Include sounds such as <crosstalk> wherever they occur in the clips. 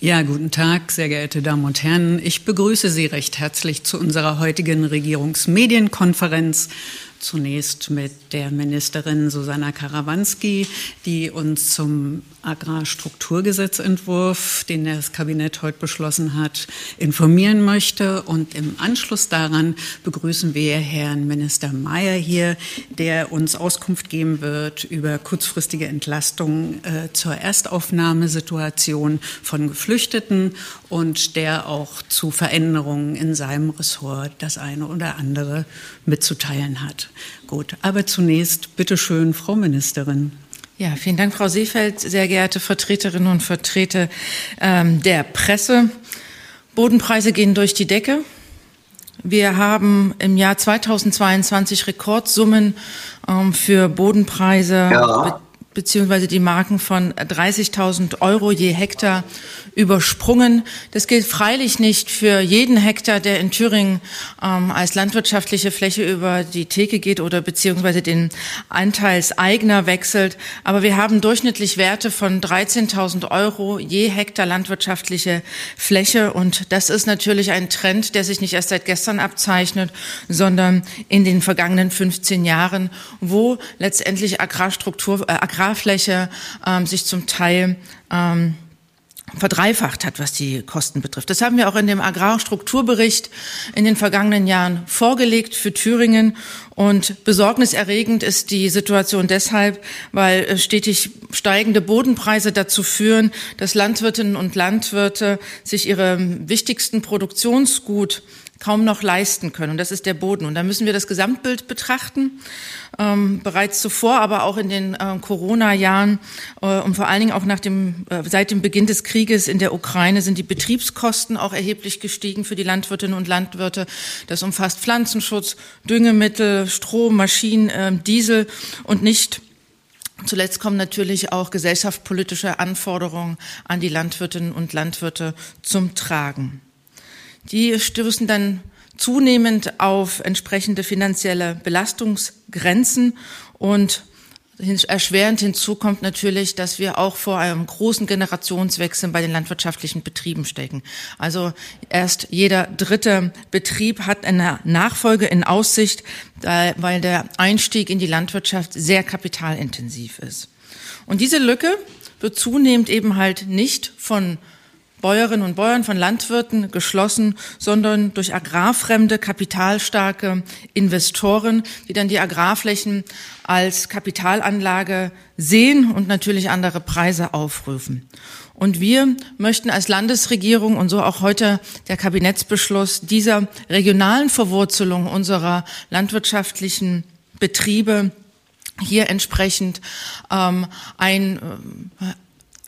Ja, guten Tag, sehr geehrte Damen und Herren. Ich begrüße Sie recht herzlich zu unserer heutigen Regierungsmedienkonferenz Zunächst mit der Ministerin Susanna Karawanski, die uns zum Agrarstrukturgesetzentwurf, den das Kabinett heute beschlossen hat, informieren möchte. Und im Anschluss daran begrüßen wir Herrn Minister Mayer hier, der uns Auskunft geben wird über kurzfristige Entlastungen äh, zur Erstaufnahmesituation von Geflüchteten und der auch zu Veränderungen in seinem Ressort das eine oder andere mitzuteilen hat. Gut, aber zunächst bitte schön, Frau Ministerin. Ja, vielen Dank, Frau Seefeld, sehr geehrte Vertreterinnen und Vertreter ähm, der Presse. Bodenpreise gehen durch die Decke. Wir haben im Jahr 2022 Rekordsummen ähm, für Bodenpreise ja. beziehungsweise die Marken von 30.000 Euro je Hektar übersprungen. Das gilt freilich nicht für jeden Hektar, der in Thüringen ähm, als landwirtschaftliche Fläche über die Theke geht oder beziehungsweise den Anteilseigner wechselt. Aber wir haben durchschnittlich Werte von 13.000 Euro je Hektar landwirtschaftliche Fläche. Und das ist natürlich ein Trend, der sich nicht erst seit gestern abzeichnet, sondern in den vergangenen 15 Jahren, wo letztendlich Agrarstruktur, äh, Agrarfläche ähm, sich zum Teil ähm, verdreifacht hat, was die Kosten betrifft. Das haben wir auch in dem Agrarstrukturbericht in den vergangenen Jahren vorgelegt für Thüringen. Und besorgniserregend ist die Situation deshalb, weil stetig steigende Bodenpreise dazu führen, dass Landwirtinnen und Landwirte sich ihre wichtigsten Produktionsgut kaum noch leisten können. Und das ist der Boden. Und da müssen wir das Gesamtbild betrachten. Ähm, bereits zuvor, aber auch in den äh, Corona-Jahren äh, und vor allen Dingen auch nach dem, äh, seit dem Beginn des Krieges in der Ukraine sind die Betriebskosten auch erheblich gestiegen für die Landwirtinnen und Landwirte. Das umfasst Pflanzenschutz, Düngemittel, Strom, Maschinen, äh, Diesel und nicht Zuletzt kommen natürlich auch gesellschaftspolitische Anforderungen an die Landwirtinnen und Landwirte zum Tragen. Die stoßen dann zunehmend auf entsprechende finanzielle Belastungsgrenzen und Erschwerend hinzu kommt natürlich, dass wir auch vor einem großen Generationswechsel bei den landwirtschaftlichen Betrieben stecken. Also erst jeder dritte Betrieb hat eine Nachfolge in Aussicht, weil der Einstieg in die Landwirtschaft sehr kapitalintensiv ist. Und diese Lücke wird zunehmend eben halt nicht von Bäuerinnen und Bauern, von Landwirten geschlossen, sondern durch agrarfremde, kapitalstarke Investoren, die dann die Agrarflächen als Kapitalanlage sehen und natürlich andere Preise aufrufen. Und wir möchten als Landesregierung und so auch heute der Kabinettsbeschluss dieser regionalen Verwurzelung unserer landwirtschaftlichen Betriebe hier entsprechend ähm, ein äh,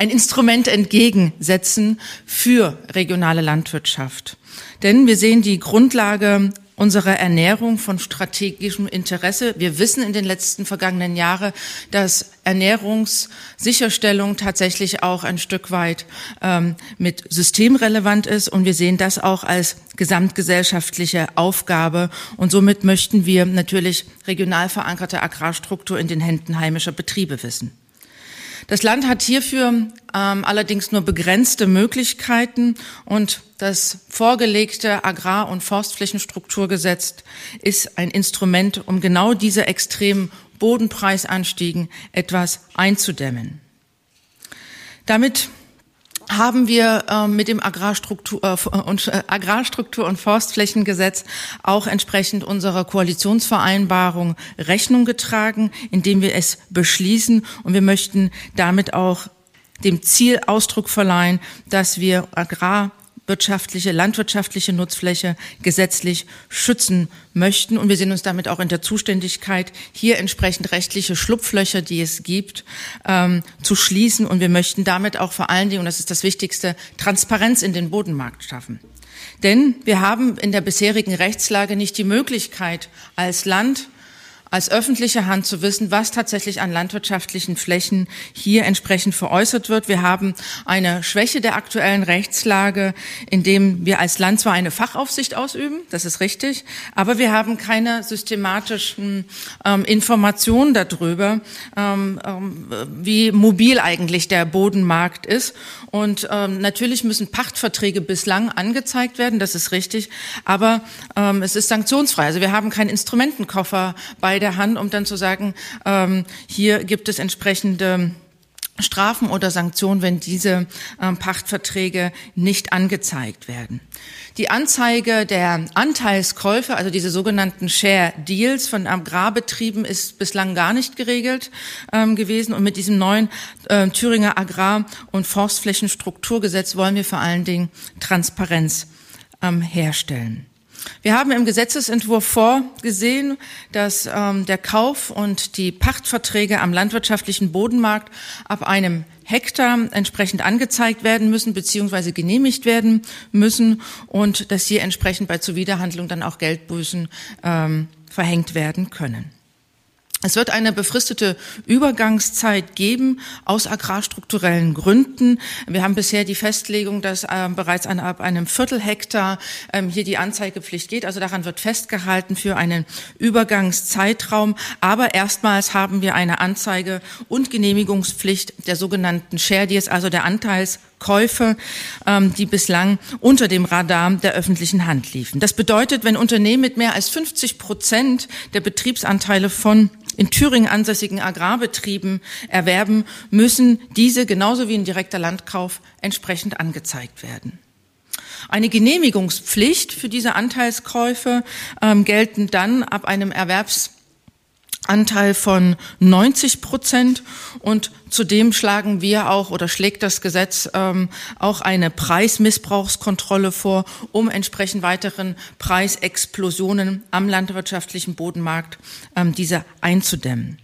ein Instrument entgegensetzen für regionale Landwirtschaft. Denn wir sehen die Grundlage unserer Ernährung von strategischem Interesse. Wir wissen in den letzten vergangenen Jahren, dass Ernährungssicherstellung tatsächlich auch ein Stück weit ähm, mit systemrelevant ist. Und wir sehen das auch als gesamtgesellschaftliche Aufgabe. Und somit möchten wir natürlich regional verankerte Agrarstruktur in den Händen heimischer Betriebe wissen. Das Land hat hierfür ähm, allerdings nur begrenzte Möglichkeiten und das vorgelegte Agrar- und Forstflächenstrukturgesetz ist ein Instrument, um genau diese extremen Bodenpreisanstiegen etwas einzudämmen. Damit haben wir äh, mit dem Agrarstruktur, äh, und, äh, Agrarstruktur und Forstflächengesetz auch entsprechend unserer Koalitionsvereinbarung Rechnung getragen, indem wir es beschließen. Und wir möchten damit auch dem Ziel Ausdruck verleihen, dass wir Agrar wirtschaftliche, landwirtschaftliche Nutzfläche gesetzlich schützen möchten. Und wir sehen uns damit auch in der Zuständigkeit, hier entsprechend rechtliche Schlupflöcher, die es gibt, ähm, zu schließen. Und wir möchten damit auch vor allen Dingen, und das ist das Wichtigste, Transparenz in den Bodenmarkt schaffen. Denn wir haben in der bisherigen Rechtslage nicht die Möglichkeit, als Land als öffentliche Hand zu wissen, was tatsächlich an landwirtschaftlichen Flächen hier entsprechend veräußert wird. Wir haben eine Schwäche der aktuellen Rechtslage, indem wir als Land zwar eine Fachaufsicht ausüben, das ist richtig, aber wir haben keine systematischen ähm, Informationen darüber, ähm, ähm, wie mobil eigentlich der Bodenmarkt ist. Und ähm, natürlich müssen Pachtverträge bislang angezeigt werden, das ist richtig, aber ähm, es ist sanktionsfrei. Also wir haben keinen Instrumentenkoffer bei der Hand, um dann zu sagen, ähm, hier gibt es entsprechende Strafen oder Sanktionen, wenn diese ähm, Pachtverträge nicht angezeigt werden. Die Anzeige der Anteilskäufe, also diese sogenannten Share Deals von Agrarbetrieben, ist bislang gar nicht geregelt ähm, gewesen. Und mit diesem neuen äh, Thüringer Agrar- und Forstflächenstrukturgesetz wollen wir vor allen Dingen Transparenz ähm, herstellen. Wir haben im Gesetzesentwurf vorgesehen, dass ähm, der Kauf und die Pachtverträge am landwirtschaftlichen Bodenmarkt ab einem Hektar entsprechend angezeigt werden müssen beziehungsweise genehmigt werden müssen und dass hier entsprechend bei Zuwiderhandlung dann auch Geldbußen ähm, verhängt werden können. Es wird eine befristete Übergangszeit geben aus agrarstrukturellen Gründen. Wir haben bisher die Festlegung, dass äh, bereits an, ab einem Viertelhektar ähm, hier die Anzeigepflicht geht. Also daran wird festgehalten für einen Übergangszeitraum. Aber erstmals haben wir eine Anzeige und Genehmigungspflicht der sogenannten Share Deals, also der Anteilskäufe, ähm, die bislang unter dem Radar der öffentlichen Hand liefen. Das bedeutet, wenn Unternehmen mit mehr als 50 Prozent der Betriebsanteile von in Thüringen ansässigen Agrarbetrieben erwerben, müssen diese genauso wie ein direkter Landkauf entsprechend angezeigt werden. Eine Genehmigungspflicht für diese Anteilskäufe ähm, gelten dann ab einem Erwerbs Anteil von 90 Prozent und zudem schlagen wir auch oder schlägt das Gesetz ähm, auch eine Preismissbrauchskontrolle vor, um entsprechend weiteren Preisexplosionen am landwirtschaftlichen Bodenmarkt ähm, diese einzudämmen.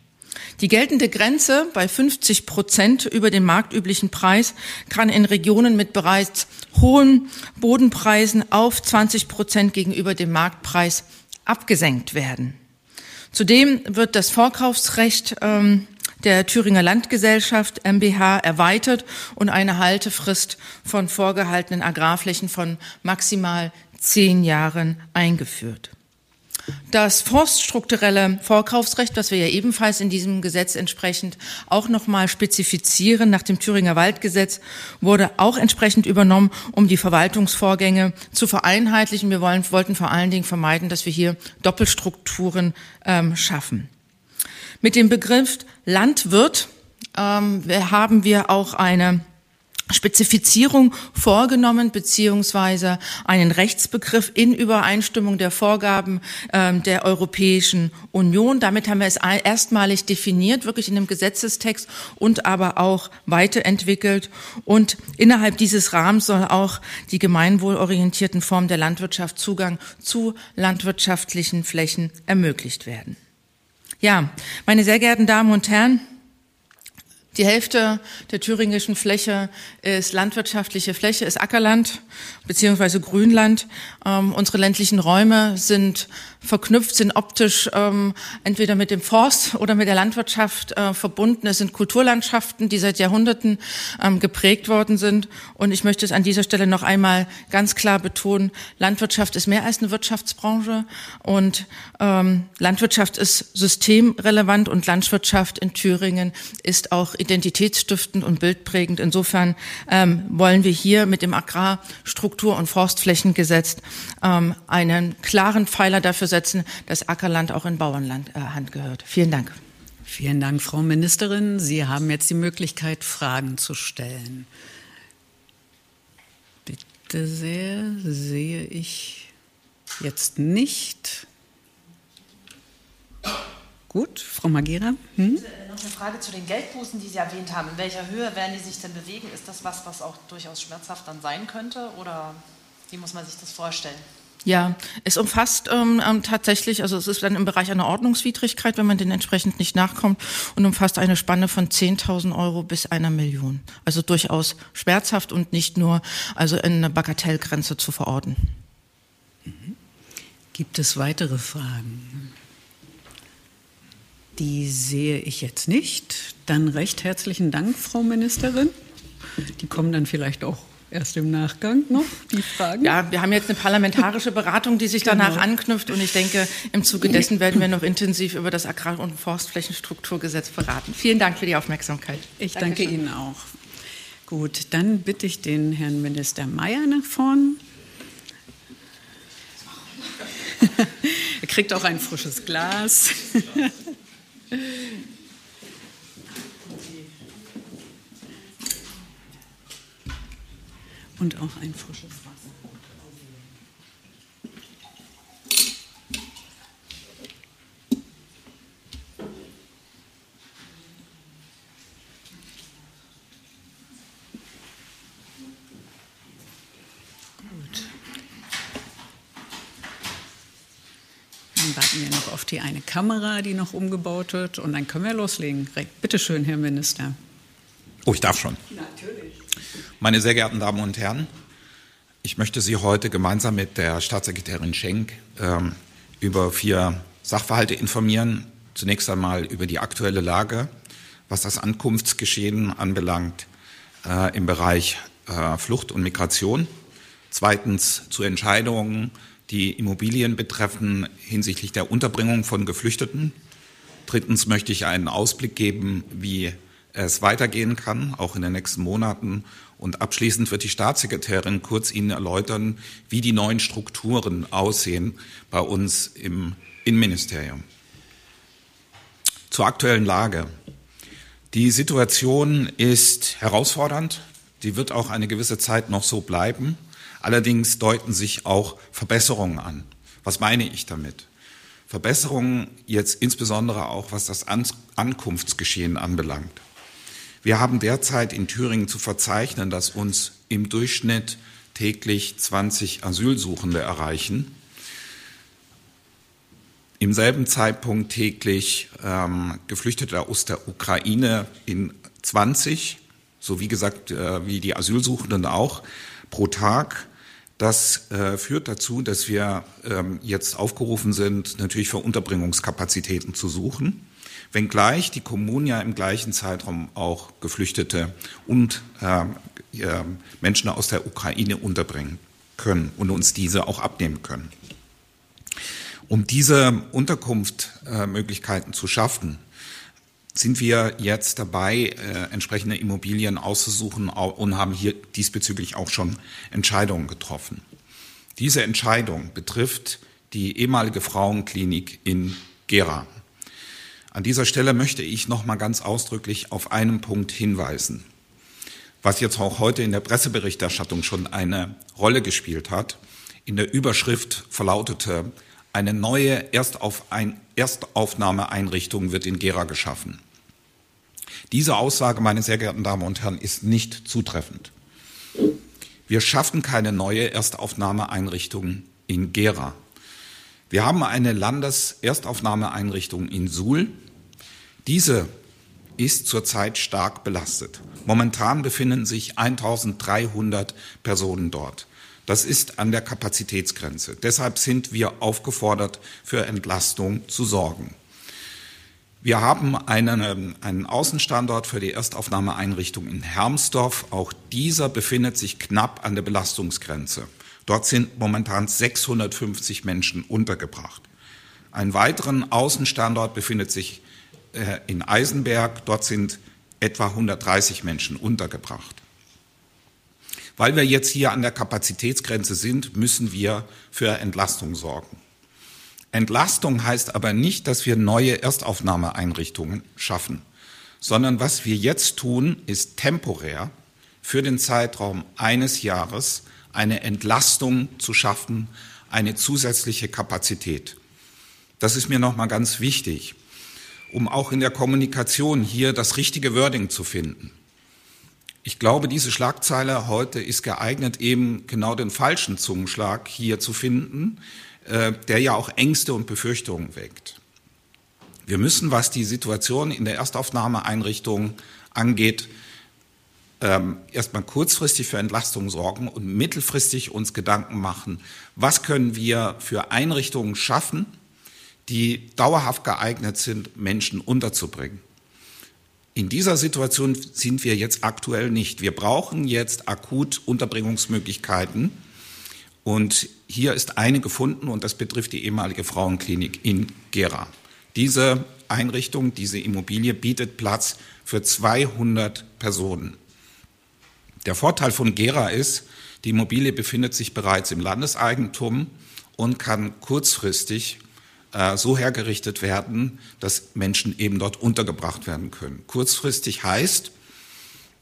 Die geltende Grenze bei 50 Prozent über den marktüblichen Preis kann in Regionen mit bereits hohen Bodenpreisen auf 20 Prozent gegenüber dem Marktpreis abgesenkt werden. Zudem wird das Vorkaufsrecht ähm, der Thüringer Landgesellschaft MBH erweitert und eine Haltefrist von vorgehaltenen Agrarflächen von maximal zehn Jahren eingeführt. Das forststrukturelle Vorkaufsrecht, was wir ja ebenfalls in diesem Gesetz entsprechend auch nochmal spezifizieren, nach dem Thüringer Waldgesetz, wurde auch entsprechend übernommen, um die Verwaltungsvorgänge zu vereinheitlichen. Wir wollen, wollten vor allen Dingen vermeiden, dass wir hier Doppelstrukturen ähm, schaffen. Mit dem Begriff Landwirt ähm, haben wir auch eine Spezifizierung vorgenommen beziehungsweise einen Rechtsbegriff in Übereinstimmung der Vorgaben ähm, der Europäischen Union. Damit haben wir es erstmalig definiert, wirklich in dem Gesetzestext und aber auch weiterentwickelt. Und innerhalb dieses Rahmens soll auch die gemeinwohlorientierten Formen der Landwirtschaft Zugang zu landwirtschaftlichen Flächen ermöglicht werden. Ja, meine sehr geehrten Damen und Herren, die Hälfte der thüringischen Fläche ist landwirtschaftliche Fläche, ist Ackerland beziehungsweise Grünland. Ähm, unsere ländlichen Räume sind verknüpft, sind optisch ähm, entweder mit dem Forst oder mit der Landwirtschaft äh, verbunden. Es sind Kulturlandschaften, die seit Jahrhunderten ähm, geprägt worden sind. Und ich möchte es an dieser Stelle noch einmal ganz klar betonen, Landwirtschaft ist mehr als eine Wirtschaftsbranche und ähm, Landwirtschaft ist systemrelevant und Landwirtschaft in Thüringen ist auch identitätsstiftend und bildprägend. Insofern ähm, wollen wir hier mit dem Agrarstruktur- und Forstflächengesetz ähm, einen klaren Pfeiler dafür setzen, dass Ackerland auch in Bauernland äh, Hand gehört. Vielen Dank. Vielen Dank, Frau Ministerin. Sie haben jetzt die Möglichkeit, Fragen zu stellen. Bitte sehr, sehe ich jetzt nicht. Gut, Frau Magera. Hm? Noch eine Frage zu den Geldbußen, die Sie erwähnt haben. In welcher Höhe werden die sich denn bewegen? Ist das was, was auch durchaus schmerzhaft dann sein könnte? Oder wie muss man sich das vorstellen? Ja, es umfasst ähm, ähm tatsächlich, also es ist dann im Bereich einer Ordnungswidrigkeit, wenn man den entsprechend nicht nachkommt und umfasst eine Spanne von 10.000 Euro bis einer Million. Also durchaus schmerzhaft und nicht nur also in eine Bagatellgrenze zu verorten. Mhm. Gibt es weitere Fragen? Die sehe ich jetzt nicht. Dann recht herzlichen Dank, Frau Ministerin. Die kommen dann vielleicht auch erst im Nachgang noch, die Fragen. Ja, wir haben jetzt eine parlamentarische Beratung, die sich genau. danach anknüpft. Und ich denke, im Zuge dessen werden wir noch intensiv über das Agrar- und Forstflächenstrukturgesetz beraten. Vielen Dank für die Aufmerksamkeit. Ich danke Dankeschön. Ihnen auch. Gut, dann bitte ich den Herrn Minister Mayer nach vorn. <laughs> er kriegt auch ein frisches Glas. <laughs> Und auch ein frisches Wasser. Dann warten wir noch auf die eine Kamera, die noch umgebaut wird. Und dann können wir loslegen. Bitte schön, Herr Minister. Oh, ich darf schon. Natürlich. Meine sehr geehrten Damen und Herren, ich möchte Sie heute gemeinsam mit der Staatssekretärin Schenk ähm, über vier Sachverhalte informieren. Zunächst einmal über die aktuelle Lage, was das Ankunftsgeschehen anbelangt äh, im Bereich äh, Flucht und Migration. Zweitens zu Entscheidungen die Immobilien betreffen hinsichtlich der Unterbringung von Geflüchteten. Drittens möchte ich einen Ausblick geben, wie es weitergehen kann, auch in den nächsten Monaten. Und abschließend wird die Staatssekretärin kurz Ihnen erläutern, wie die neuen Strukturen aussehen bei uns im Innenministerium. Zur aktuellen Lage. Die Situation ist herausfordernd. Die wird auch eine gewisse Zeit noch so bleiben. Allerdings deuten sich auch Verbesserungen an. Was meine ich damit? Verbesserungen jetzt insbesondere auch, was das Ankunftsgeschehen anbelangt. Wir haben derzeit in Thüringen zu verzeichnen, dass uns im Durchschnitt täglich 20 Asylsuchende erreichen. Im selben Zeitpunkt täglich ähm, Geflüchtete aus der Ukraine in 20, so wie gesagt, äh, wie die Asylsuchenden auch, pro Tag. Das äh, führt dazu, dass wir ähm, jetzt aufgerufen sind, natürlich für Unterbringungskapazitäten zu suchen, wenngleich die Kommunen ja im gleichen Zeitraum auch Geflüchtete und äh, äh, Menschen aus der Ukraine unterbringen können und uns diese auch abnehmen können. Um diese Unterkunftmöglichkeiten zu schaffen, sind wir jetzt dabei, äh, entsprechende Immobilien auszusuchen und haben hier diesbezüglich auch schon Entscheidungen getroffen. Diese Entscheidung betrifft die ehemalige Frauenklinik in Gera. An dieser Stelle möchte ich noch mal ganz ausdrücklich auf einen Punkt hinweisen, was jetzt auch heute in der Presseberichterstattung schon eine Rolle gespielt hat. In der Überschrift verlautete, eine neue Erstauf ein Erstaufnahmeeinrichtung wird in Gera geschaffen. Diese Aussage, meine sehr geehrten Damen und Herren, ist nicht zutreffend. Wir schaffen keine neue Erstaufnahmeeinrichtung in Gera. Wir haben eine Landeserstaufnahmeeinrichtung in Suhl. Diese ist zurzeit stark belastet. Momentan befinden sich 1300 Personen dort. Das ist an der Kapazitätsgrenze. Deshalb sind wir aufgefordert, für Entlastung zu sorgen. Wir haben einen, einen Außenstandort für die Erstaufnahmeeinrichtung in Hermsdorf. Auch dieser befindet sich knapp an der Belastungsgrenze. Dort sind momentan 650 Menschen untergebracht. Ein weiteren Außenstandort befindet sich in Eisenberg. Dort sind etwa 130 Menschen untergebracht. Weil wir jetzt hier an der Kapazitätsgrenze sind, müssen wir für Entlastung sorgen. Entlastung heißt aber nicht, dass wir neue Erstaufnahmeeinrichtungen schaffen, sondern was wir jetzt tun, ist temporär für den Zeitraum eines Jahres eine Entlastung zu schaffen, eine zusätzliche Kapazität. Das ist mir nochmal ganz wichtig, um auch in der Kommunikation hier das richtige Wording zu finden. Ich glaube, diese Schlagzeile heute ist geeignet, eben genau den falschen Zungenschlag hier zu finden, äh, der ja auch Ängste und Befürchtungen weckt. Wir müssen, was die Situation in der Erstaufnahmeeinrichtung angeht, ähm, erstmal kurzfristig für Entlastung sorgen und mittelfristig uns Gedanken machen, was können wir für Einrichtungen schaffen, die dauerhaft geeignet sind, Menschen unterzubringen. In dieser Situation sind wir jetzt aktuell nicht. Wir brauchen jetzt akut Unterbringungsmöglichkeiten. Und hier ist eine gefunden und das betrifft die ehemalige Frauenklinik in Gera. Diese Einrichtung, diese Immobilie bietet Platz für 200 Personen. Der Vorteil von Gera ist, die Immobilie befindet sich bereits im Landeseigentum und kann kurzfristig so hergerichtet werden, dass Menschen eben dort untergebracht werden können. Kurzfristig heißt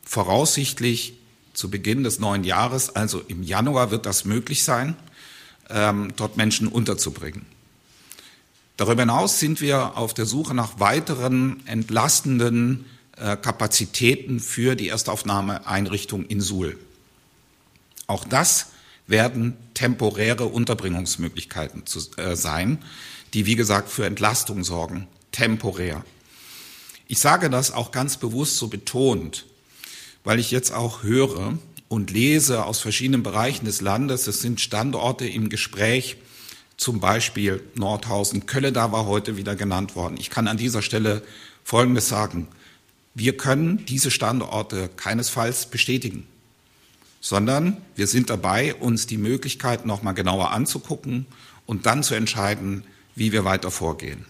voraussichtlich zu Beginn des neuen Jahres, also im Januar, wird das möglich sein, ähm, dort Menschen unterzubringen. Darüber hinaus sind wir auf der Suche nach weiteren entlastenden äh, Kapazitäten für die Erstaufnahmeeinrichtung in Suhl. Auch das werden temporäre Unterbringungsmöglichkeiten zu, äh, sein, die, wie gesagt, für Entlastung sorgen, temporär. Ich sage das auch ganz bewusst so betont, weil ich jetzt auch höre und lese aus verschiedenen Bereichen des Landes, es sind Standorte im Gespräch, zum Beispiel Nordhausen, Kölle, da war heute wieder genannt worden. Ich kann an dieser Stelle Folgendes sagen. Wir können diese Standorte keinesfalls bestätigen, sondern wir sind dabei, uns die Möglichkeiten noch mal genauer anzugucken und dann zu entscheiden, wie wir weiter vorgehen.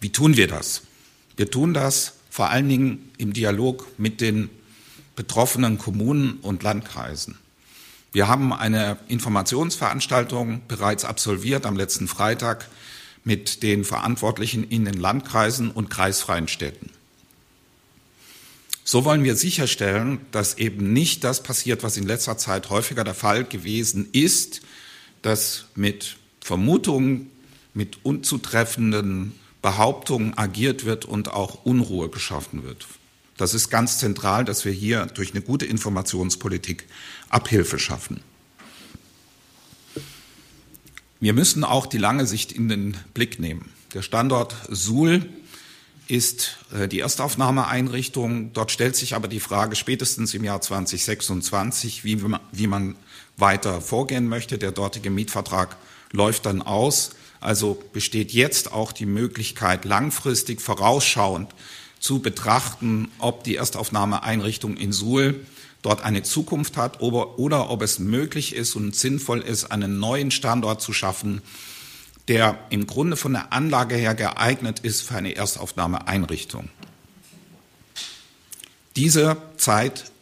Wie tun wir das? Wir tun das vor allen Dingen im Dialog mit den betroffenen Kommunen und Landkreisen. Wir haben eine Informationsveranstaltung bereits absolviert am letzten Freitag mit den Verantwortlichen in den Landkreisen und kreisfreien Städten. So wollen wir sicherstellen, dass eben nicht das passiert, was in letzter Zeit häufiger der Fall gewesen ist, dass mit Vermutungen, mit unzutreffenden Behauptungen agiert wird und auch Unruhe geschaffen wird. Das ist ganz zentral, dass wir hier durch eine gute Informationspolitik Abhilfe schaffen. Wir müssen auch die lange Sicht in den Blick nehmen. Der Standort Suhl ist äh, die Erstaufnahmeeinrichtung. Dort stellt sich aber die Frage spätestens im Jahr 2026, wie man, wie man weiter vorgehen möchte. Der dortige Mietvertrag läuft dann aus. Also besteht jetzt auch die Möglichkeit, langfristig vorausschauend zu betrachten, ob die Erstaufnahmeeinrichtung in Suhl dort eine Zukunft hat oder, oder ob es möglich ist und sinnvoll ist, einen neuen Standort zu schaffen, der im Grunde von der Anlage her geeignet ist für eine Erstaufnahmeeinrichtung. Diese Zeit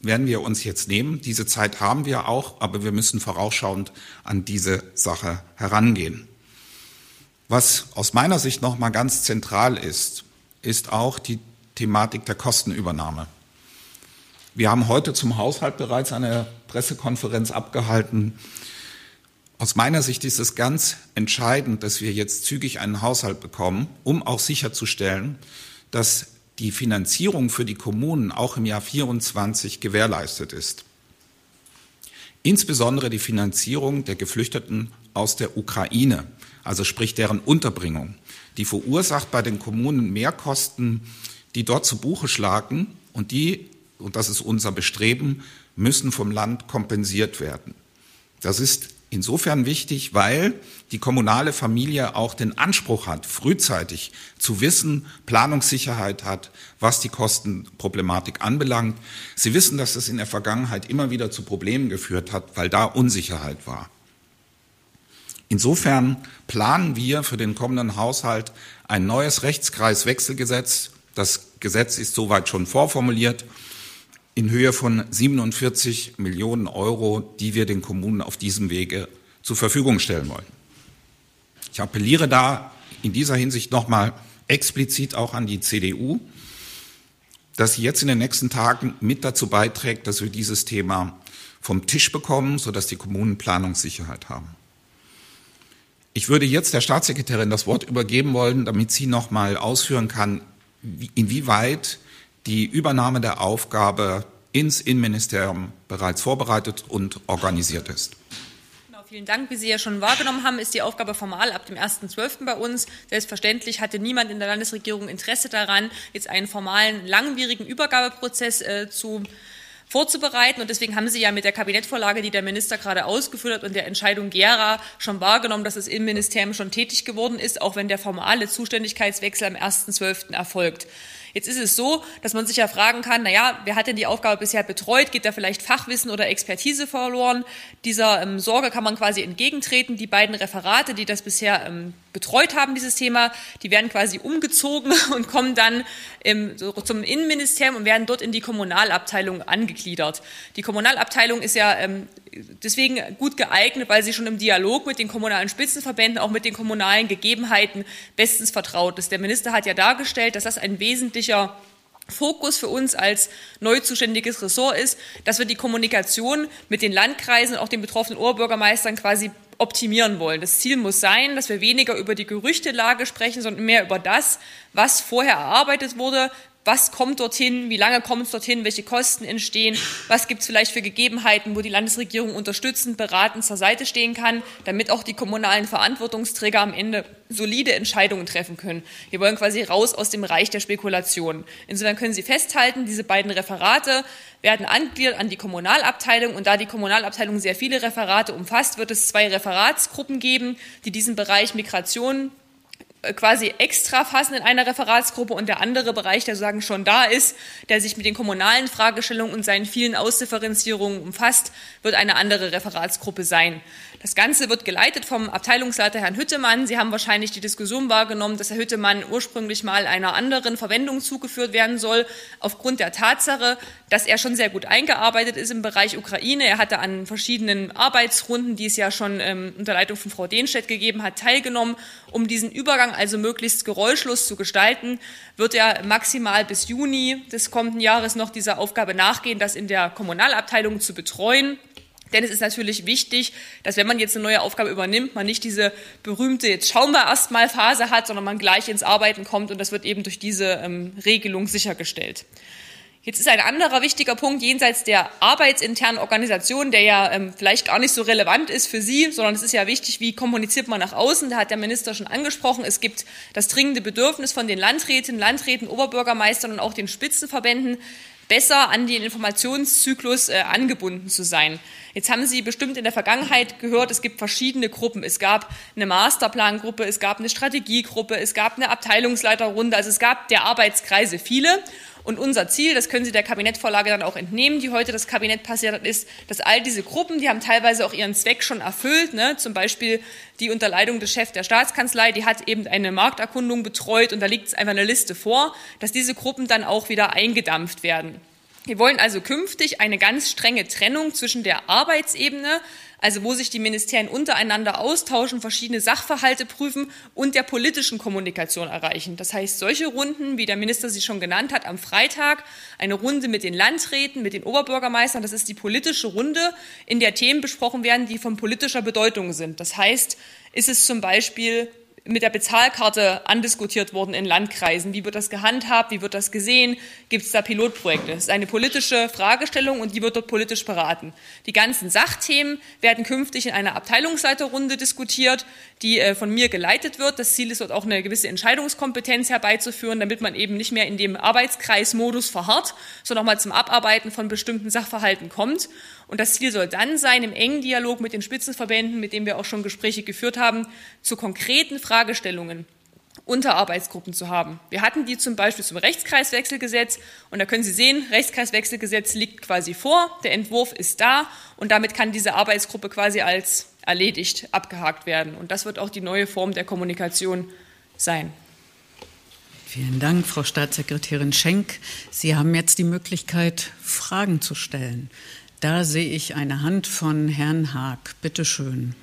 werden wir uns jetzt nehmen. Diese Zeit haben wir auch, aber wir müssen vorausschauend an diese Sache herangehen. Was aus meiner Sicht noch mal ganz zentral ist, ist auch die Thematik der Kostenübernahme. Wir haben heute zum Haushalt bereits eine Pressekonferenz abgehalten, aus meiner Sicht ist es ganz entscheidend, dass wir jetzt zügig einen Haushalt bekommen, um auch sicherzustellen, dass die Finanzierung für die Kommunen auch im Jahr 24 gewährleistet ist. Insbesondere die Finanzierung der Geflüchteten aus der Ukraine, also sprich deren Unterbringung, die verursacht bei den Kommunen Mehrkosten, die dort zu Buche schlagen und die, und das ist unser Bestreben, müssen vom Land kompensiert werden. Das ist insofern wichtig, weil die kommunale Familie auch den Anspruch hat, frühzeitig zu wissen, Planungssicherheit hat, was die Kostenproblematik anbelangt. Sie wissen, dass es in der Vergangenheit immer wieder zu Problemen geführt hat, weil da Unsicherheit war. Insofern planen wir für den kommenden Haushalt ein neues Rechtskreiswechselgesetz. Das Gesetz ist soweit schon vorformuliert in Höhe von 47 Millionen Euro, die wir den Kommunen auf diesem Wege zur Verfügung stellen wollen. Ich appelliere da in dieser Hinsicht nochmal explizit auch an die CDU, dass sie jetzt in den nächsten Tagen mit dazu beiträgt, dass wir dieses Thema vom Tisch bekommen, sodass die Kommunen Planungssicherheit haben. Ich würde jetzt der Staatssekretärin das Wort übergeben wollen, damit sie nochmal ausführen kann, inwieweit die Übernahme der Aufgabe ins Innenministerium bereits vorbereitet und organisiert ist. Genau, vielen Dank. Wie Sie ja schon wahrgenommen haben, ist die Aufgabe formal ab dem 1.12. bei uns. Selbstverständlich hatte niemand in der Landesregierung Interesse daran, jetzt einen formalen, langwierigen Übergabeprozess äh, zu vorzubereiten. Und deswegen haben Sie ja mit der Kabinettvorlage, die der Minister gerade ausgeführt hat, und der Entscheidung Gera schon wahrgenommen, dass das Innenministerium schon tätig geworden ist, auch wenn der formale Zuständigkeitswechsel am 1.12. erfolgt. Jetzt ist es so, dass man sich ja fragen kann, na ja, wer hat denn die Aufgabe bisher betreut? Geht da vielleicht Fachwissen oder Expertise verloren? Dieser ähm, Sorge kann man quasi entgegentreten. Die beiden Referate, die das bisher ähm, betreut haben, dieses Thema, die werden quasi umgezogen <laughs> und kommen dann ähm, so zum Innenministerium und werden dort in die Kommunalabteilung angegliedert. Die Kommunalabteilung ist ja ähm, deswegen gut geeignet, weil sie schon im Dialog mit den kommunalen Spitzenverbänden, auch mit den kommunalen Gegebenheiten bestens vertraut ist. Der Minister hat ja dargestellt, dass das ein wesentlicher Fokus für uns als neu zuständiges Ressort ist, dass wir die Kommunikation mit den Landkreisen und auch den betroffenen Oberbürgermeistern quasi optimieren wollen. Das Ziel muss sein, dass wir weniger über die Gerüchtelage sprechen, sondern mehr über das, was vorher erarbeitet wurde, was kommt dorthin, wie lange kommt es dorthin, welche Kosten entstehen, was gibt es vielleicht für Gegebenheiten, wo die Landesregierung unterstützend, beratend zur Seite stehen kann, damit auch die kommunalen Verantwortungsträger am Ende solide Entscheidungen treffen können. Wir wollen quasi raus aus dem Reich der Spekulation. Insofern können Sie festhalten, diese beiden Referate werden angegliedert an die Kommunalabteilung und da die Kommunalabteilung sehr viele Referate umfasst, wird es zwei Referatsgruppen geben, die diesen Bereich Migration quasi extra fassen in einer Referatsgruppe und der andere Bereich, der sozusagen schon da ist, der sich mit den kommunalen Fragestellungen und seinen vielen Ausdifferenzierungen umfasst, wird eine andere Referatsgruppe sein. Das Ganze wird geleitet vom Abteilungsleiter Herrn Hüttemann. Sie haben wahrscheinlich die Diskussion wahrgenommen, dass Herr Hüttemann ursprünglich mal einer anderen Verwendung zugeführt werden soll, aufgrund der Tatsache, dass er schon sehr gut eingearbeitet ist im Bereich Ukraine. Er hatte an verschiedenen Arbeitsrunden, die es ja schon ähm, unter Leitung von Frau Dehnstedt gegeben hat, teilgenommen. Um diesen Übergang also möglichst geräuschlos zu gestalten, wird er maximal bis Juni des kommenden Jahres noch dieser Aufgabe nachgehen, das in der Kommunalabteilung zu betreuen. Denn es ist natürlich wichtig, dass wenn man jetzt eine neue Aufgabe übernimmt, man nicht diese berühmte jetzt schauen wir erst mal Phase hat, sondern man gleich ins Arbeiten kommt und das wird eben durch diese ähm, Regelung sichergestellt. Jetzt ist ein anderer wichtiger Punkt jenseits der arbeitsinternen Organisation, der ja ähm, vielleicht gar nicht so relevant ist für Sie, sondern es ist ja wichtig, wie kommuniziert man nach außen. Da hat der Minister schon angesprochen, es gibt das dringende Bedürfnis von den Landräten, Landräten, Oberbürgermeistern und auch den Spitzenverbänden, besser an den Informationszyklus äh, angebunden zu sein. Jetzt haben Sie bestimmt in der Vergangenheit gehört, es gibt verschiedene Gruppen. Es gab eine Masterplangruppe, es gab eine Strategiegruppe, es gab eine Abteilungsleiterrunde, also es gab der Arbeitskreise viele. Und unser Ziel, das können Sie der Kabinettvorlage dann auch entnehmen, die heute das Kabinett passiert hat, ist, dass all diese Gruppen, die haben teilweise auch ihren Zweck schon erfüllt, ne? zum Beispiel die Unterleitung des Chefs der Staatskanzlei, die hat eben eine Markterkundung betreut und da liegt einfach eine Liste vor, dass diese Gruppen dann auch wieder eingedampft werden. Wir wollen also künftig eine ganz strenge Trennung zwischen der Arbeitsebene, also wo sich die Ministerien untereinander austauschen, verschiedene Sachverhalte prüfen und der politischen Kommunikation erreichen. Das heißt, solche Runden, wie der Minister sie schon genannt hat, am Freitag, eine Runde mit den Landräten, mit den Oberbürgermeistern, das ist die politische Runde, in der Themen besprochen werden, die von politischer Bedeutung sind. Das heißt, ist es zum Beispiel mit der Bezahlkarte andiskutiert worden in Landkreisen. Wie wird das gehandhabt? Wie wird das gesehen? Gibt es da Pilotprojekte? Das ist eine politische Fragestellung und die wird dort politisch beraten. Die ganzen Sachthemen werden künftig in einer Abteilungsleiterrunde diskutiert, die äh, von mir geleitet wird. Das Ziel ist dort auch eine gewisse Entscheidungskompetenz herbeizuführen, damit man eben nicht mehr in dem Arbeitskreismodus verharrt, sondern auch mal zum Abarbeiten von bestimmten Sachverhalten kommt. Und das Ziel soll dann sein, im engen Dialog mit den Spitzenverbänden, mit denen wir auch schon Gespräche geführt haben, zu konkreten Fragestellungen Unterarbeitsgruppen zu haben. Wir hatten die zum Beispiel zum Rechtskreiswechselgesetz und da können Sie sehen, Rechtskreiswechselgesetz liegt quasi vor, der Entwurf ist da und damit kann diese Arbeitsgruppe quasi als erledigt abgehakt werden. Und das wird auch die neue Form der Kommunikation sein. Vielen Dank, Frau Staatssekretärin Schenk. Sie haben jetzt die Möglichkeit, Fragen zu stellen. Da sehe ich eine Hand von Herrn Haag. Bitte schön.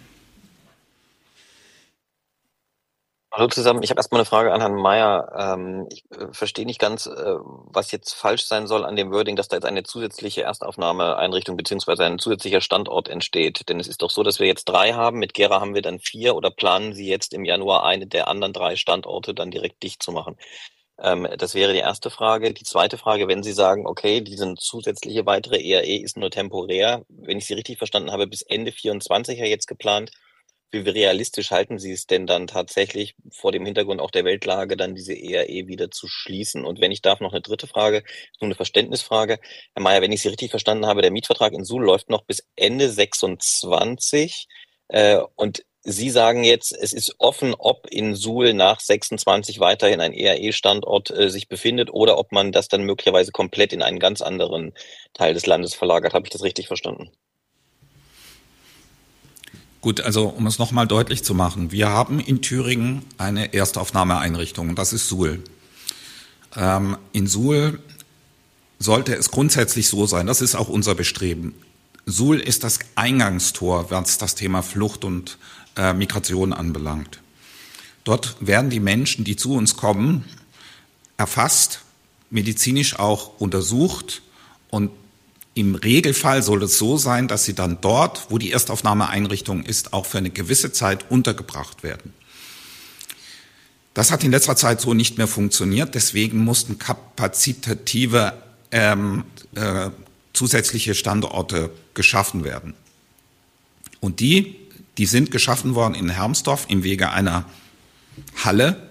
Hallo zusammen. Ich habe erstmal eine Frage an Herrn Mayer. Ähm, ich äh, verstehe nicht ganz, äh, was jetzt falsch sein soll an dem Wording, dass da jetzt eine zusätzliche Erstaufnahmeeinrichtung beziehungsweise ein zusätzlicher Standort entsteht. Denn es ist doch so, dass wir jetzt drei haben. Mit Gera haben wir dann vier oder planen Sie jetzt im Januar eine der anderen drei Standorte dann direkt dicht zu machen? Ähm, das wäre die erste Frage. Die zweite Frage, wenn Sie sagen, okay, diese zusätzliche weitere ERE ist nur temporär, wenn ich Sie richtig verstanden habe, bis Ende 24 ja jetzt geplant. wie realistisch halten Sie es denn dann tatsächlich vor dem Hintergrund auch der Weltlage, dann diese ERE wieder zu schließen? Und wenn ich darf, noch eine dritte Frage, nur eine Verständnisfrage. Herr Mayer, wenn ich Sie richtig verstanden habe, der Mietvertrag in Suhl läuft noch bis Ende 26. Äh, und Sie sagen jetzt, es ist offen, ob in Suhl nach 26 weiterhin ein ERE-Standort äh, sich befindet oder ob man das dann möglicherweise komplett in einen ganz anderen Teil des Landes verlagert. Habe ich das richtig verstanden? Gut, also um es nochmal deutlich zu machen, wir haben in Thüringen eine Erstaufnahmeeinrichtung, das ist Suhl. Ähm, in Suhl sollte es grundsätzlich so sein, das ist auch unser Bestreben. Suhl ist das Eingangstor, was das Thema Flucht und äh, Migration anbelangt. Dort werden die Menschen, die zu uns kommen, erfasst, medizinisch auch untersucht und im Regelfall soll es so sein, dass sie dann dort, wo die Erstaufnahmeeinrichtung ist, auch für eine gewisse Zeit untergebracht werden. Das hat in letzter Zeit so nicht mehr funktioniert. Deswegen mussten kapazitative ähm, äh, zusätzliche Standorte geschaffen werden. Und die, die sind geschaffen worden in Hermsdorf im Wege einer Halle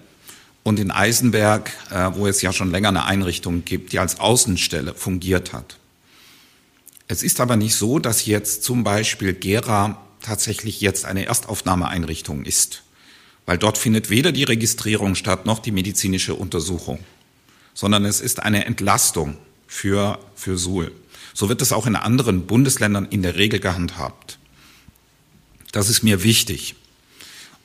und in Eisenberg, äh, wo es ja schon länger eine Einrichtung gibt, die als Außenstelle fungiert hat. Es ist aber nicht so, dass jetzt zum Beispiel Gera tatsächlich jetzt eine Erstaufnahmeeinrichtung ist, weil dort findet weder die Registrierung statt noch die medizinische Untersuchung, sondern es ist eine Entlastung für, für Suhl. So wird es auch in anderen Bundesländern in der Regel gehandhabt. Das ist mir wichtig.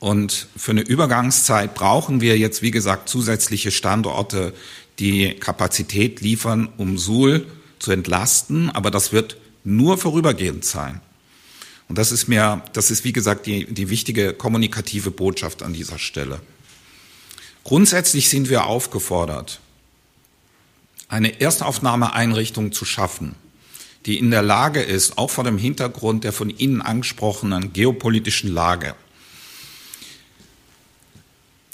Und für eine Übergangszeit brauchen wir jetzt, wie gesagt, zusätzliche Standorte, die Kapazität liefern, um Suhl zu entlasten, aber das wird nur vorübergehend sein. Und das ist mir, das ist wie gesagt die, die wichtige kommunikative Botschaft an dieser Stelle. Grundsätzlich sind wir aufgefordert, eine Erstaufnahmeeinrichtung zu schaffen, die in der Lage ist, auch vor dem Hintergrund der von Ihnen angesprochenen geopolitischen Lage,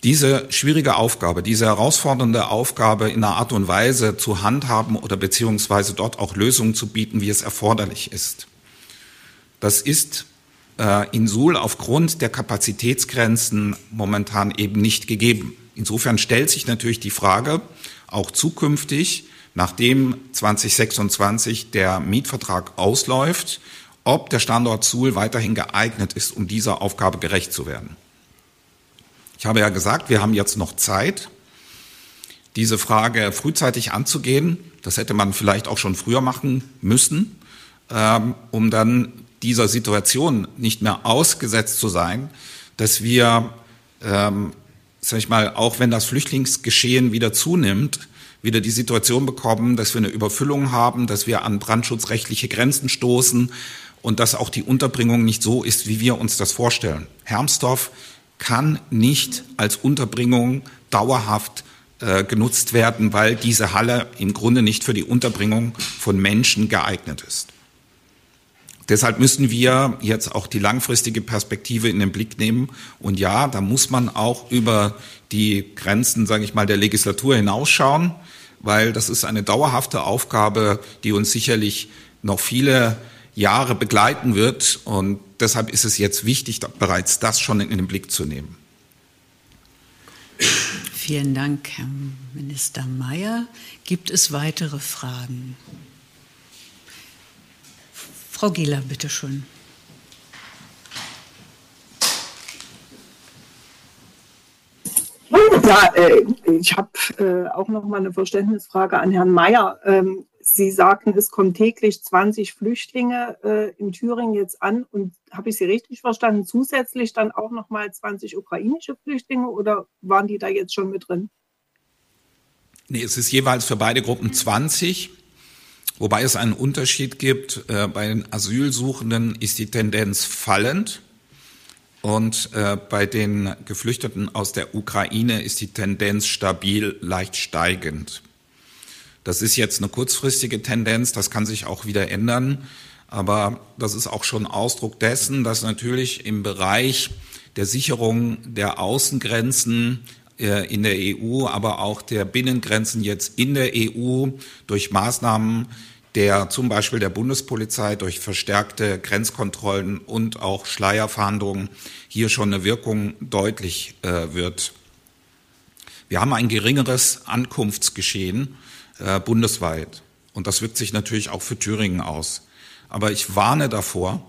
diese schwierige Aufgabe, diese herausfordernde Aufgabe in einer Art und Weise zu handhaben oder beziehungsweise dort auch Lösungen zu bieten, wie es erforderlich ist. Das ist äh, in Suhl aufgrund der Kapazitätsgrenzen momentan eben nicht gegeben. Insofern stellt sich natürlich die Frage, auch zukünftig, nachdem 2026 der Mietvertrag ausläuft, ob der Standort Suhl weiterhin geeignet ist, um dieser Aufgabe gerecht zu werden. Ich habe ja gesagt, wir haben jetzt noch Zeit, diese Frage frühzeitig anzugehen. Das hätte man vielleicht auch schon früher machen müssen, ähm, um dann dieser Situation nicht mehr ausgesetzt zu sein, dass wir, ähm, sag ich mal, auch wenn das Flüchtlingsgeschehen wieder zunimmt, wieder die Situation bekommen, dass wir eine Überfüllung haben, dass wir an brandschutzrechtliche Grenzen stoßen und dass auch die Unterbringung nicht so ist, wie wir uns das vorstellen. Hermsdorf kann nicht als Unterbringung dauerhaft äh, genutzt werden, weil diese Halle im Grunde nicht für die Unterbringung von Menschen geeignet ist. Deshalb müssen wir jetzt auch die langfristige Perspektive in den Blick nehmen. Und ja, da muss man auch über die Grenzen, sage ich mal, der Legislatur hinausschauen, weil das ist eine dauerhafte Aufgabe, die uns sicherlich noch viele Jahre begleiten wird. Und deshalb ist es jetzt wichtig, bereits das schon in den Blick zu nehmen. Vielen Dank, Herr Minister Mayer. Gibt es weitere Fragen? Frau Gieler, bitte schön. Ja, äh, ich habe äh, auch noch mal eine Verständnisfrage an Herrn Mayer. Ähm, Sie sagten, es kommen täglich 20 Flüchtlinge äh, in Thüringen jetzt an. Und habe ich Sie richtig verstanden? Zusätzlich dann auch noch mal 20 ukrainische Flüchtlinge oder waren die da jetzt schon mit drin? Nee, es ist jeweils für beide Gruppen 20. Wobei es einen Unterschied gibt. Bei den Asylsuchenden ist die Tendenz fallend. Und äh, bei den Geflüchteten aus der Ukraine ist die Tendenz stabil leicht steigend. Das ist jetzt eine kurzfristige Tendenz, das kann sich auch wieder ändern. Aber das ist auch schon Ausdruck dessen, dass natürlich im Bereich der Sicherung der Außengrenzen äh, in der EU, aber auch der Binnengrenzen jetzt in der EU durch Maßnahmen, der zum Beispiel der Bundespolizei durch verstärkte Grenzkontrollen und auch Schleierfahndungen hier schon eine Wirkung deutlich äh, wird. Wir haben ein geringeres Ankunftsgeschehen äh, bundesweit und das wirkt sich natürlich auch für Thüringen aus. Aber ich warne davor,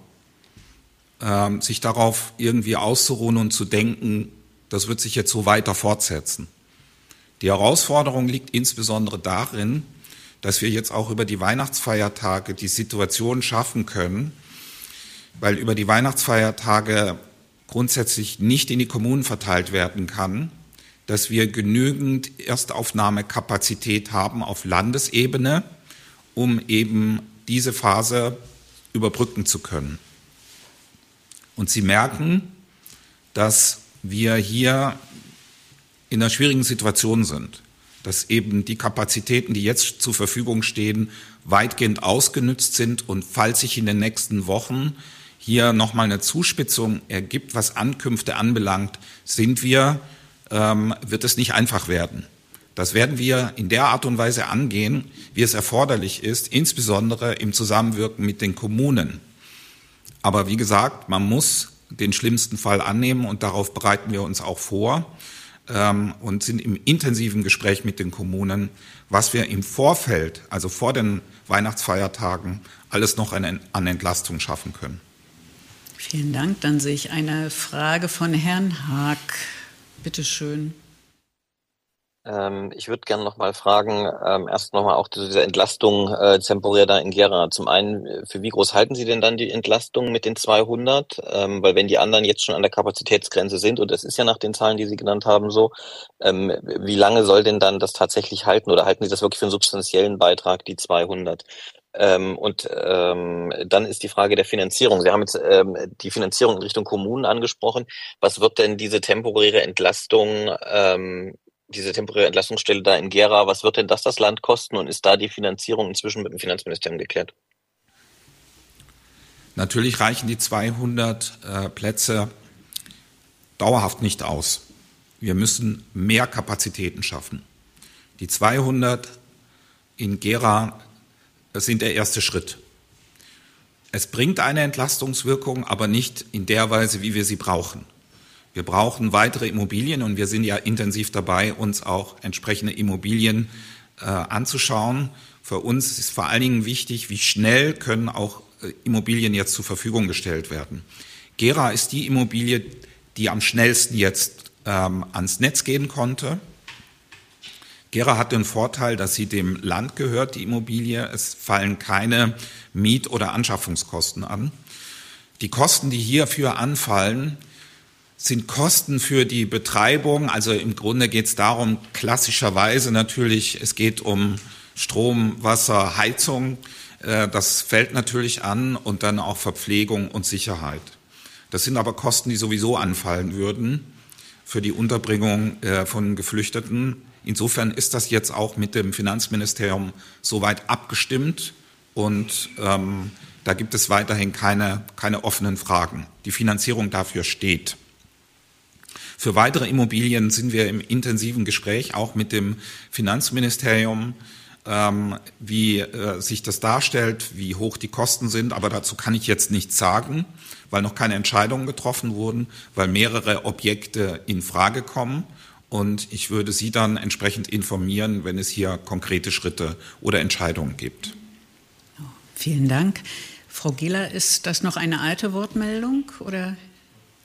äh, sich darauf irgendwie auszuruhen und zu denken, das wird sich jetzt so weiter fortsetzen. Die Herausforderung liegt insbesondere darin, dass wir jetzt auch über die Weihnachtsfeiertage die Situation schaffen können, weil über die Weihnachtsfeiertage grundsätzlich nicht in die Kommunen verteilt werden kann, dass wir genügend Erstaufnahmekapazität haben auf Landesebene, um eben diese Phase überbrücken zu können. Und Sie merken, dass wir hier in einer schwierigen Situation sind dass eben die Kapazitäten, die jetzt zur Verfügung stehen, weitgehend ausgenützt sind und falls sich in den nächsten Wochen hier nochmal eine Zuspitzung ergibt, was Ankünfte anbelangt, sind wir, ähm, wird es nicht einfach werden. Das werden wir in der Art und Weise angehen, wie es erforderlich ist, insbesondere im Zusammenwirken mit den Kommunen. Aber wie gesagt, man muss den schlimmsten Fall annehmen und darauf bereiten wir uns auch vor ähm, und sind im intensiven Gespräch mit den Kommunen, was wir im Vorfeld, also vor den Weihnachtsfeiertagen, alles noch an, an Entlastung schaffen können. Vielen Dank. Dann sehe ich eine Frage von Herrn Haag. Bitte schön. Ähm, ich würde gerne noch mal fragen, ähm, erst noch mal auch zu dieser Entlastung äh, temporär da in Gera. Zum einen, äh, für wie groß halten Sie denn dann die Entlastung mit den 200? Ähm, weil wenn die anderen jetzt schon an der Kapazitätsgrenze sind, und das ist ja nach den Zahlen, die Sie genannt haben, so, ähm, wie lange soll denn dann das tatsächlich halten? Oder halten Sie das wirklich für einen substanziellen Beitrag, die 200? Ähm, und ähm, dann ist die Frage der Finanzierung. Sie haben jetzt ähm, die Finanzierung in Richtung Kommunen angesprochen. Was wird denn diese temporäre Entlastung ähm, diese temporäre Entlastungsstelle da in Gera, was wird denn das das Land kosten und ist da die Finanzierung inzwischen mit dem Finanzministerium geklärt? Natürlich reichen die 200 äh, Plätze dauerhaft nicht aus. Wir müssen mehr Kapazitäten schaffen. Die 200 in Gera sind der erste Schritt. Es bringt eine Entlastungswirkung, aber nicht in der Weise, wie wir sie brauchen. Wir brauchen weitere Immobilien und wir sind ja intensiv dabei, uns auch entsprechende Immobilien äh, anzuschauen. Für uns ist vor allen Dingen wichtig, wie schnell können auch äh, Immobilien jetzt zur Verfügung gestellt werden. Gera ist die Immobilie, die am schnellsten jetzt ähm, ans Netz gehen konnte. Gera hat den Vorteil, dass sie dem Land gehört, die Immobilie. Es fallen keine Miet- oder Anschaffungskosten an. Die Kosten, die hierfür anfallen, sind Kosten für die Betreibung. Also im Grunde geht es darum, klassischerweise natürlich, es geht um Strom, Wasser, Heizung. Äh, das fällt natürlich an und dann auch Verpflegung und Sicherheit. Das sind aber Kosten, die sowieso anfallen würden für die Unterbringung äh, von Geflüchteten. Insofern ist das jetzt auch mit dem Finanzministerium soweit abgestimmt und ähm, da gibt es weiterhin keine, keine offenen Fragen. Die Finanzierung dafür steht. Für weitere Immobilien sind wir im intensiven Gespräch, auch mit dem Finanzministerium, ähm, wie äh, sich das darstellt, wie hoch die Kosten sind. Aber dazu kann ich jetzt nichts sagen, weil noch keine Entscheidungen getroffen wurden, weil mehrere Objekte in Frage kommen. Und ich würde Sie dann entsprechend informieren, wenn es hier konkrete Schritte oder Entscheidungen gibt. Vielen Dank. Frau Gieler, ist das noch eine alte Wortmeldung oder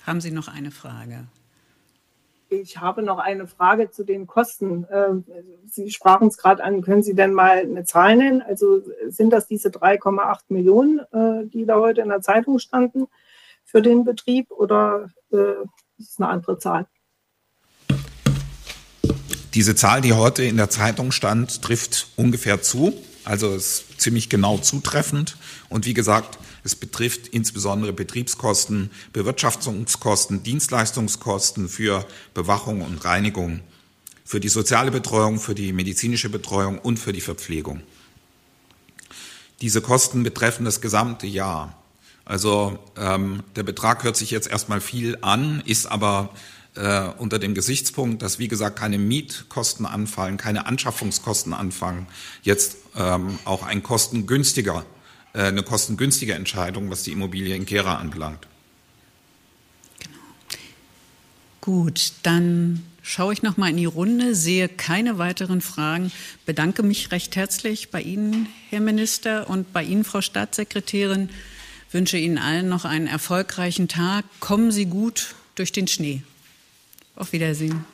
haben Sie noch eine Frage? Ich habe noch eine Frage zu den Kosten. Ähm, Sie sprachen es gerade an. Können Sie denn mal eine Zahl nennen? Also sind das diese 3,8 Millionen, äh, die da heute in der Zeitung standen für den Betrieb oder äh, ist es eine andere Zahl? Diese Zahl, die heute in der Zeitung stand, trifft ungefähr zu. Also ist ziemlich genau zutreffend. Und wie gesagt, es betrifft insbesondere Betriebskosten, Bewirtschaftungskosten, Dienstleistungskosten für Bewachung und Reinigung, für die soziale Betreuung, für die medizinische Betreuung und für die Verpflegung. Diese Kosten betreffen das gesamte Jahr. Also ähm, der Betrag hört sich jetzt erstmal viel an, ist aber äh, unter dem Gesichtspunkt, dass wie gesagt keine Mietkosten anfallen, keine Anschaffungskosten anfangen, jetzt ähm, auch ein kostengünstiger, eine kostengünstige Entscheidung, was die Immobilie in Gera anbelangt. Genau. Gut, dann schaue ich noch mal in die Runde, sehe keine weiteren Fragen, bedanke mich recht herzlich bei Ihnen, Herr Minister, und bei Ihnen, Frau Staatssekretärin. Wünsche Ihnen allen noch einen erfolgreichen Tag. Kommen Sie gut durch den Schnee. Auf Wiedersehen.